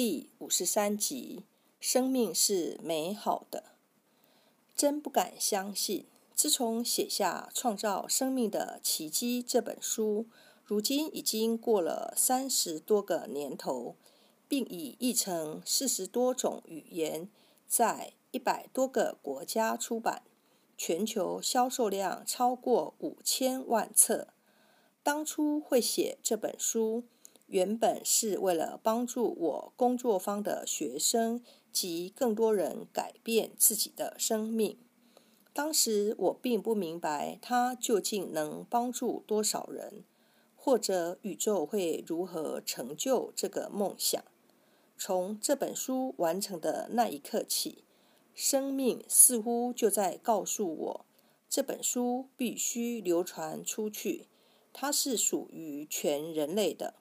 第五十三集：生命是美好的。真不敢相信，自从写下《创造生命的奇迹》这本书，如今已经过了三十多个年头，并已译成四十多种语言，在一百多个国家出版，全球销售量超过五千万册。当初会写这本书。原本是为了帮助我工作方的学生及更多人改变自己的生命。当时我并不明白它究竟能帮助多少人，或者宇宙会如何成就这个梦想。从这本书完成的那一刻起，生命似乎就在告诉我：这本书必须流传出去，它是属于全人类的。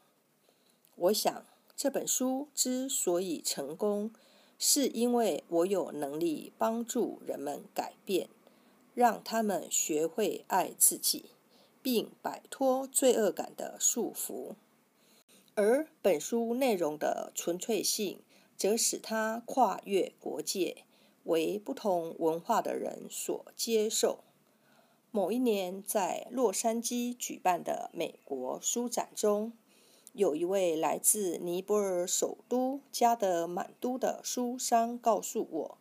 我想，这本书之所以成功，是因为我有能力帮助人们改变，让他们学会爱自己，并摆脱罪恶感的束缚。而本书内容的纯粹性，则使它跨越国界，为不同文化的人所接受。某一年，在洛杉矶举办的美国书展中。有一位来自尼泊尔首都加德满都的书商告诉我，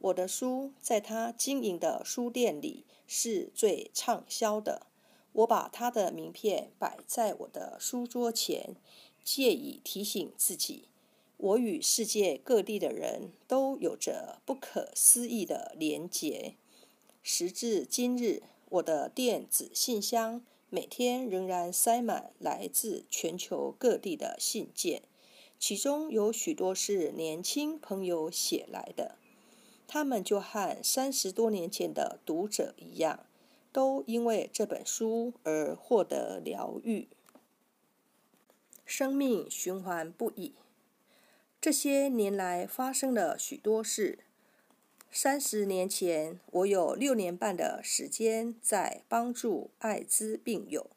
我的书在他经营的书店里是最畅销的。我把他的名片摆在我的书桌前，借以提醒自己，我与世界各地的人都有着不可思议的连结。时至今日，我的电子信箱。每天仍然塞满来自全球各地的信件，其中有许多是年轻朋友写来的。他们就和三十多年前的读者一样，都因为这本书而获得疗愈。生命循环不已，这些年来发生了许多事。三十年前，我有六年半的时间在帮助艾滋病友。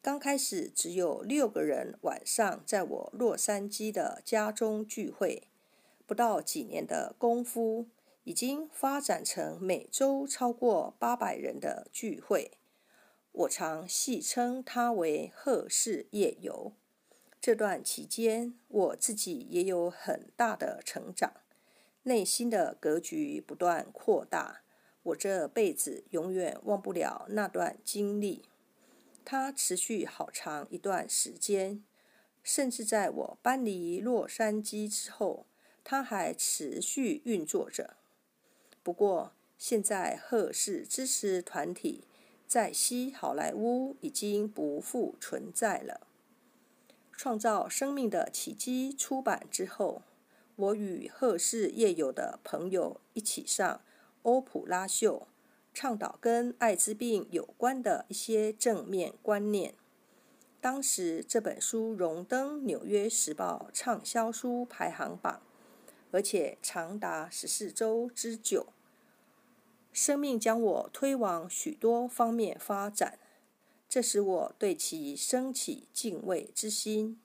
刚开始只有六个人晚上在我洛杉矶的家中聚会，不到几年的功夫，已经发展成每周超过八百人的聚会。我常戏称它为“贺氏夜游”。这段期间，我自己也有很大的成长。内心的格局不断扩大，我这辈子永远忘不了那段经历。它持续好长一段时间，甚至在我搬离洛杉矶之后，它还持续运作着。不过，现在赫氏支持团体在西好莱坞已经不复存在了。创造生命的奇迹出版之后。我与赫氏夜友的朋友一起上欧普拉秀，倡导跟艾滋病有关的一些正面观念。当时这本书荣登《纽约时报》畅销书排行榜，而且长达十四周之久。生命将我推往许多方面发展，这使我对其升起敬畏之心。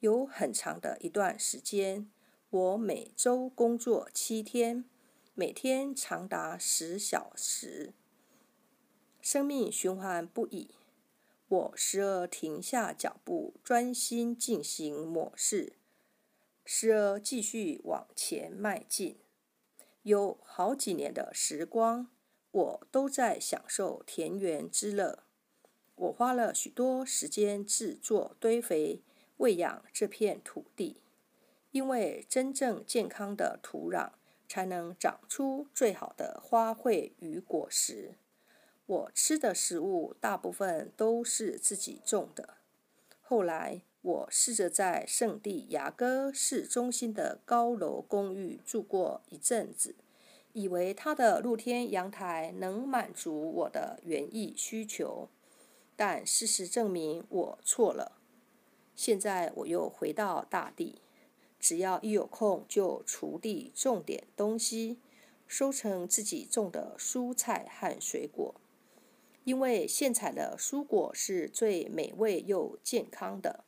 有很长的一段时间。我每周工作七天，每天长达十小时，生命循环不已。我时而停下脚步，专心进行某事；时而继续往前迈进。有好几年的时光，我都在享受田园之乐。我花了许多时间制作堆肥，喂养这片土地。因为真正健康的土壤，才能长出最好的花卉与果实。我吃的食物大部分都是自己种的。后来，我试着在圣地亚哥市中心的高楼公寓住过一阵子，以为它的露天阳台能满足我的园艺需求，但事实证明我错了。现在，我又回到大地。只要一有空，就锄地种点东西，收成自己种的蔬菜和水果。因为现采的蔬果是最美味又健康的。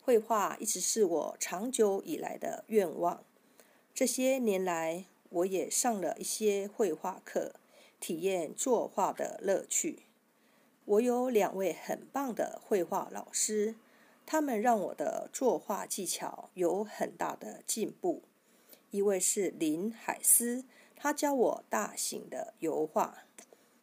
绘画一直是我长久以来的愿望。这些年来，我也上了一些绘画课，体验作画的乐趣。我有两位很棒的绘画老师，他们让我的作画技巧有很大的进步。一位是林海斯，他教我大型的油画；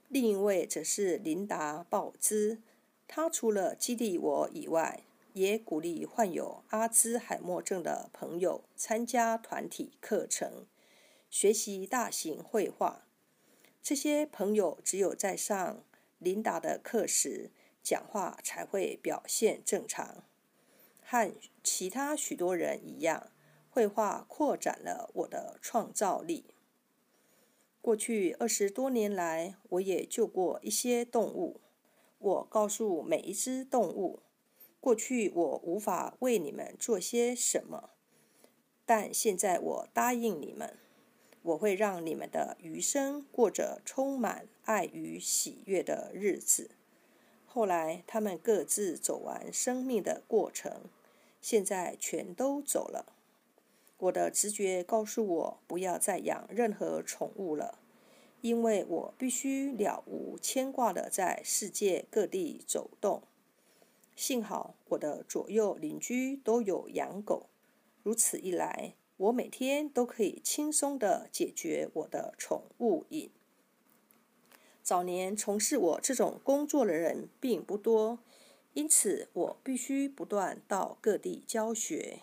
另一位则是琳达鲍兹，他除了激励我以外，也鼓励患有阿兹海默症的朋友参加团体课程，学习大型绘画。这些朋友只有在上琳达的课时，讲话才会表现正常。和其他许多人一样，绘画扩展了我的创造力。过去二十多年来，我也救过一些动物。我告诉每一只动物。过去我无法为你们做些什么，但现在我答应你们，我会让你们的余生过着充满爱与喜悦的日子。后来他们各自走完生命的过程，现在全都走了。我的直觉告诉我不要再养任何宠物了，因为我必须了无牵挂的在世界各地走动。幸好我的左右邻居都有养狗，如此一来，我每天都可以轻松的解决我的宠物瘾。早年从事我这种工作的人并不多，因此我必须不断到各地教学。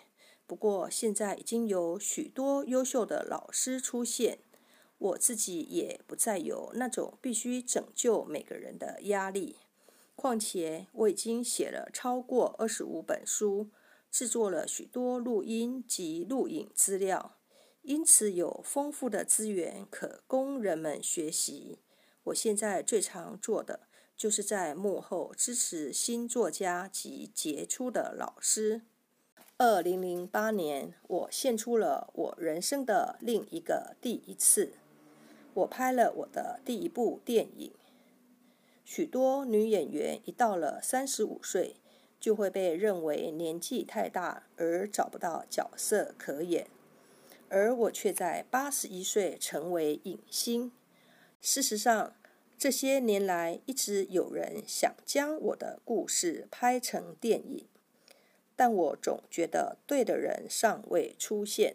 不过现在已经有许多优秀的老师出现，我自己也不再有那种必须拯救每个人的压力。况且我已经写了超过二十五本书，制作了许多录音及录影资料，因此有丰富的资源可供人们学习。我现在最常做的，就是在幕后支持新作家及杰出的老师。二零零八年，我献出了我人生的另一个第一次，我拍了我的第一部电影。许多女演员一到了三十五岁，就会被认为年纪太大而找不到角色可演，而我却在八十一岁成为影星。事实上，这些年来一直有人想将我的故事拍成电影，但我总觉得对的人尚未出现。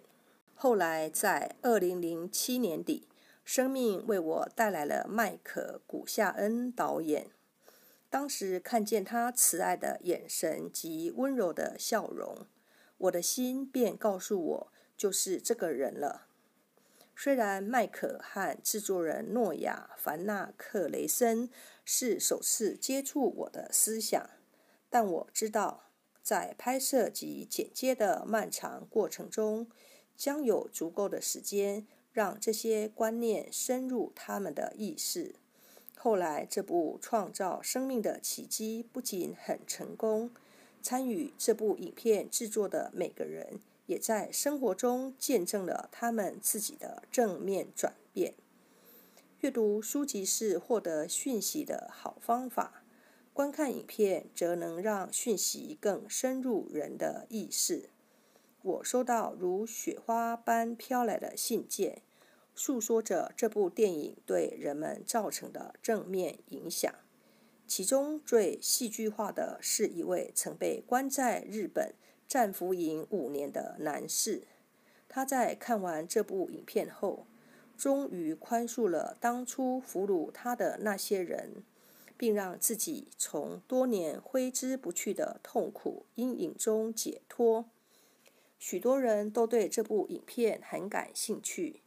后来在二零零七年底。生命为我带来了迈克·古夏恩导演。当时看见他慈爱的眼神及温柔的笑容，我的心便告诉我，就是这个人了。虽然麦克和制作人诺亚·凡纳克雷森是首次接触我的思想，但我知道，在拍摄及剪接的漫长过程中，将有足够的时间。让这些观念深入他们的意识。后来，这部创造生命的奇迹不仅很成功，参与这部影片制作的每个人也在生活中见证了他们自己的正面转变。阅读书籍是获得讯息的好方法，观看影片则能让讯息更深入人的意识。我收到如雪花般飘来的信件。诉说着这部电影对人们造成的正面影响。其中最戏剧化的是一位曾被关在日本战俘营五年的男士。他在看完这部影片后，终于宽恕了当初俘虏他的那些人，并让自己从多年挥之不去的痛苦阴影中解脱。许多人都对这部影片很感兴趣。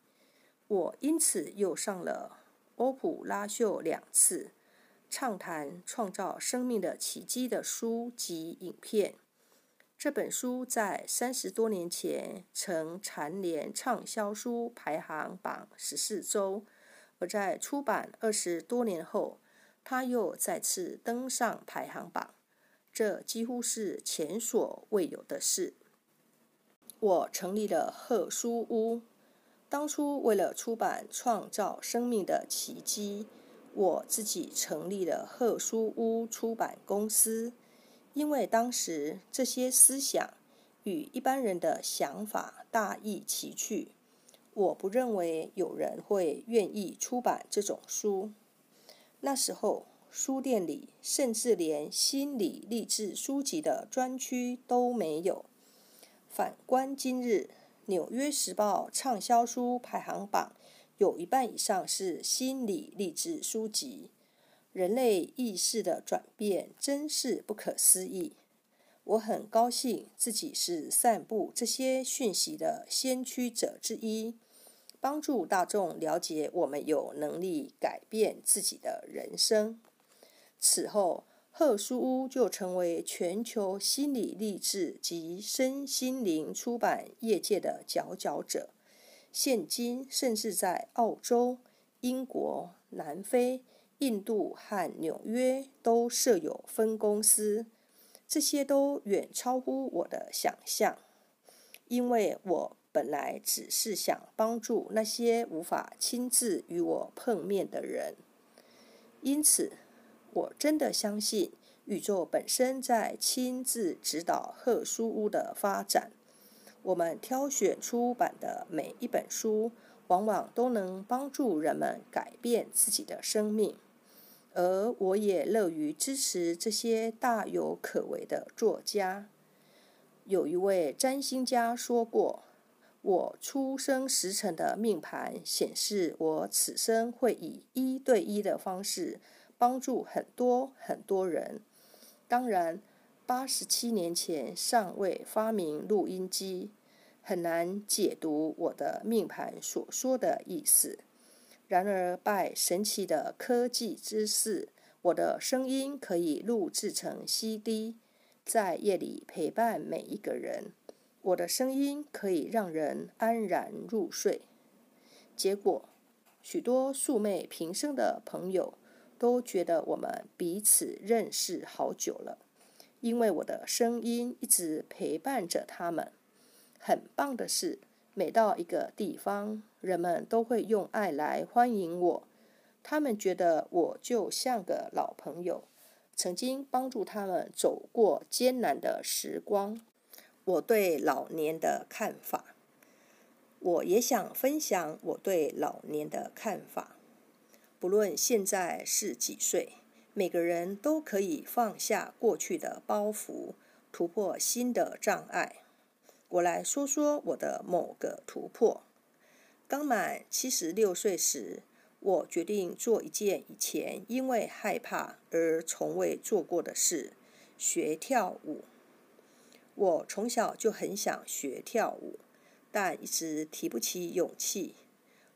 我因此又上了欧普拉秀两次，畅谈创造生命的奇迹的书及影片。这本书在三十多年前曾蝉联畅销书排行榜十四周，而在出版二十多年后，它又再次登上排行榜，这几乎是前所未有的事。我成立了贺书屋。当初为了出版《创造生命的奇迹》，我自己成立了贺书屋出版公司。因为当时这些思想与一般人的想法大异其趣，我不认为有人会愿意出版这种书。那时候，书店里甚至连心理励志书籍的专区都没有。反观今日，《纽约时报》畅销书排行榜有一半以上是心理励志书籍。人类意识的转变真是不可思议。我很高兴自己是散布这些讯息的先驱者之一，帮助大众了解我们有能力改变自己的人生。此后，赫书屋就成为全球心理励志及身心灵出版业界的佼佼者。现今，甚至在澳洲、英国、南非。印度和纽约都设有分公司，这些都远超乎我的想象。因为我本来只是想帮助那些无法亲自与我碰面的人，因此我真的相信宇宙本身在亲自指导贺书屋的发展。我们挑选出版的每一本书，往往都能帮助人们改变自己的生命。而我也乐于支持这些大有可为的作家。有一位占星家说过：“我出生时辰的命盘显示，我此生会以一对一的方式帮助很多很多人。”当然，八十七年前尚未发明录音机，很难解读我的命盘所说的意思。然而，拜神奇的科技之赐，我的声音可以录制成 CD，在夜里陪伴每一个人。我的声音可以让人安然入睡。结果，许多素昧平生的朋友都觉得我们彼此认识好久了，因为我的声音一直陪伴着他们。很棒的是。每到一个地方，人们都会用爱来欢迎我。他们觉得我就像个老朋友，曾经帮助他们走过艰难的时光。我对老年的看法，我也想分享我对老年的看法。不论现在是几岁，每个人都可以放下过去的包袱，突破新的障碍。我来说说我的某个突破。刚满七十六岁时，我决定做一件以前因为害怕而从未做过的事——学跳舞。我从小就很想学跳舞，但一直提不起勇气。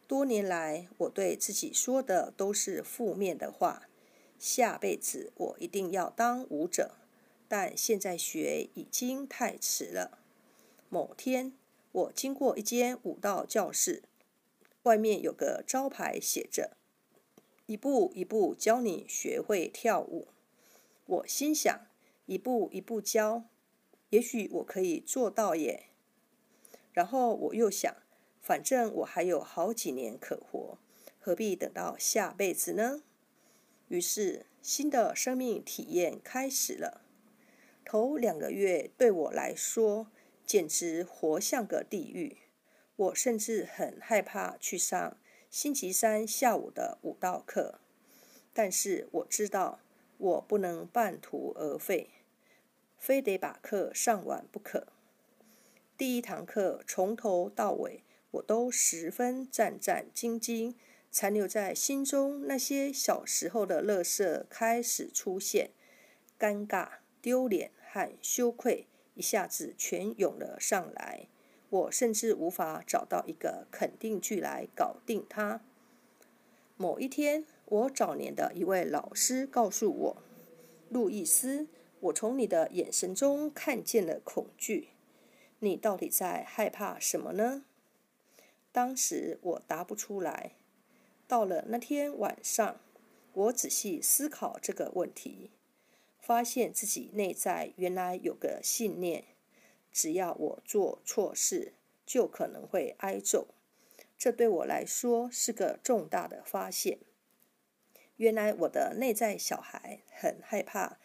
多年来，我对自己说的都是负面的话：下辈子我一定要当舞者。但现在学已经太迟了。某天，我经过一间舞蹈教室，外面有个招牌写着“一步一步教你学会跳舞”。我心想：一步一步教，也许我可以做到耶。然后我又想，反正我还有好几年可活，何必等到下辈子呢？于是，新的生命体验开始了。头两个月对我来说，简直活像个地狱！我甚至很害怕去上星期三下午的舞蹈课，但是我知道我不能半途而废，非得把课上完不可。第一堂课从头到尾，我都十分战战兢兢，残留在心中那些小时候的乐色开始出现，尴尬、丢脸和羞愧。一下子全涌了上来，我甚至无法找到一个肯定句来搞定它。某一天，我早年的一位老师告诉我：“路易斯，我从你的眼神中看见了恐惧。你到底在害怕什么呢？”当时我答不出来。到了那天晚上，我仔细思考这个问题。发现自己内在原来有个信念：只要我做错事，就可能会挨揍。这对我来说是个重大的发现。原来我的内在小孩很害怕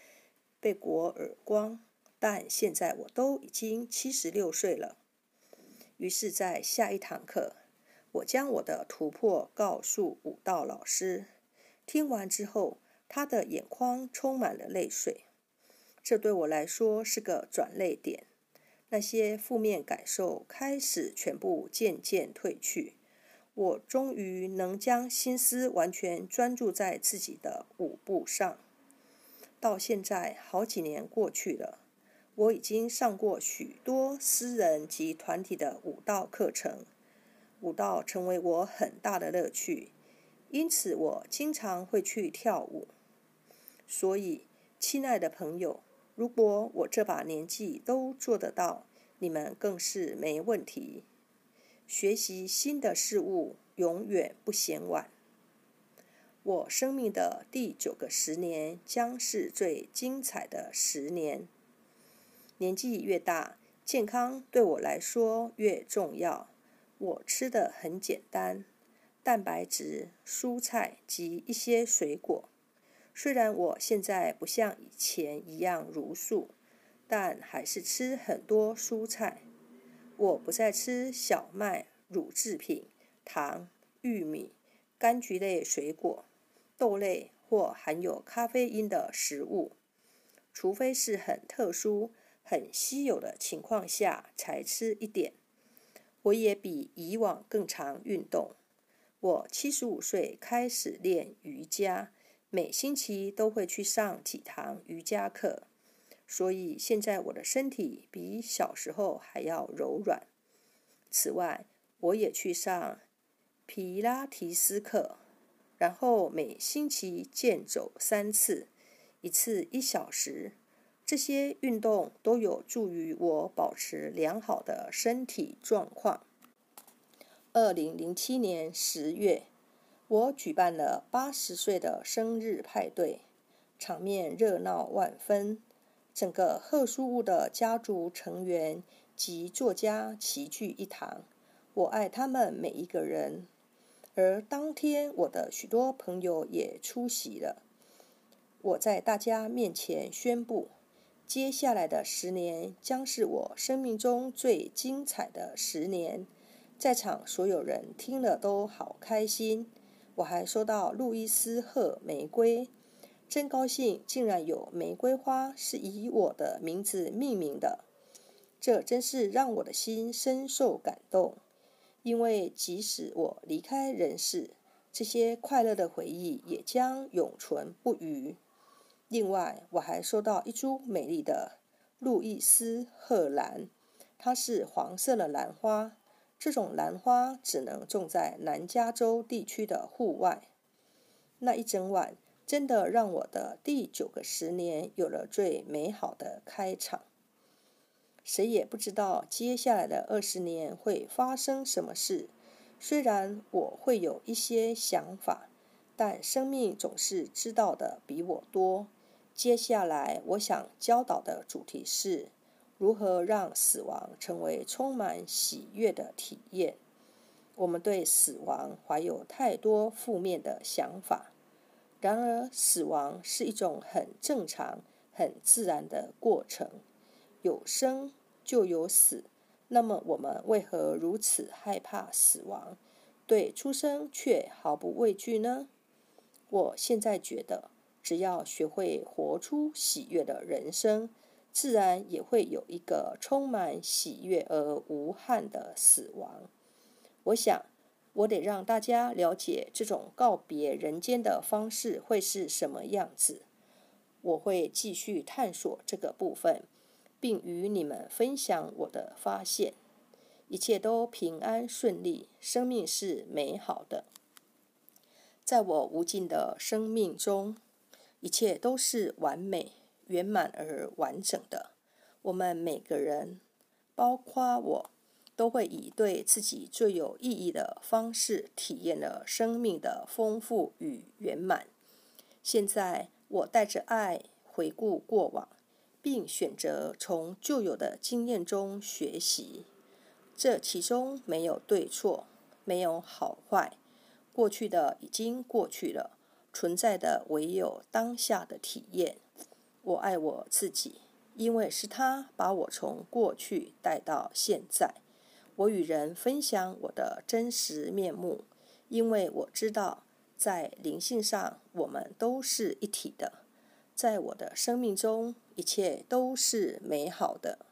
被裹耳光，但现在我都已经七十六岁了。于是，在下一堂课，我将我的突破告诉武道老师。听完之后，他的眼眶充满了泪水。这对我来说是个转泪点。那些负面感受开始全部渐渐褪去。我终于能将心思完全专注在自己的舞步上。到现在好几年过去了，我已经上过许多私人及团体的舞蹈课程，舞蹈成为我很大的乐趣，因此我经常会去跳舞。所以，亲爱的朋友，如果我这把年纪都做得到，你们更是没问题。学习新的事物永远不嫌晚。我生命的第九个十年将是最精彩的十年。年纪越大，健康对我来说越重要。我吃的很简单，蛋白质、蔬菜及一些水果。虽然我现在不像以前一样茹素，但还是吃很多蔬菜。我不再吃小麦、乳制品、糖、玉米、柑橘类水果、豆类或含有咖啡因的食物，除非是很特殊、很稀有的情况下才吃一点。我也比以往更常运动。我七十五岁开始练瑜伽，每星期都会去上几堂瑜伽课。所以现在我的身体比小时候还要柔软。此外，我也去上皮拉提斯课，然后每星期健走三次，一次一小时。这些运动都有助于我保持良好的身体状况。二零零七年十月，我举办了八十岁的生日派对，场面热闹万分。整个贺书屋的家族成员及作家齐聚一堂，我爱他们每一个人。而当天，我的许多朋友也出席了。我在大家面前宣布，接下来的十年将是我生命中最精彩的十年。在场所有人听了都好开心。我还收到路易斯赫玫瑰。真高兴，竟然有玫瑰花是以我的名字命名的，这真是让我的心深受感动。因为即使我离开人世，这些快乐的回忆也将永存不渝。另外，我还收到一株美丽的路易斯赫兰，它是黄色的兰花，这种兰花只能种在南加州地区的户外。那一整晚。真的让我的第九个十年有了最美好的开场。谁也不知道接下来的二十年会发生什么事。虽然我会有一些想法，但生命总是知道的比我多。接下来我想教导的主题是如何让死亡成为充满喜悦的体验。我们对死亡怀有太多负面的想法。然而，死亡是一种很正常、很自然的过程。有生就有死，那么我们为何如此害怕死亡，对出生却毫不畏惧呢？我现在觉得，只要学会活出喜悦的人生，自然也会有一个充满喜悦而无憾的死亡。我想。我得让大家了解这种告别人间的方式会是什么样子。我会继续探索这个部分，并与你们分享我的发现。一切都平安顺利，生命是美好的。在我无尽的生命中，一切都是完美、圆满而完整的。我们每个人，包括我。都会以对自己最有意义的方式体验了生命的丰富与圆满。现在，我带着爱回顾过往，并选择从旧有的经验中学习。这其中没有对错，没有好坏。过去的已经过去了，存在的唯有当下的体验。我爱我自己，因为是他把我从过去带到现在。我与人分享我的真实面目，因为我知道，在灵性上我们都是一体的。在我的生命中，一切都是美好的。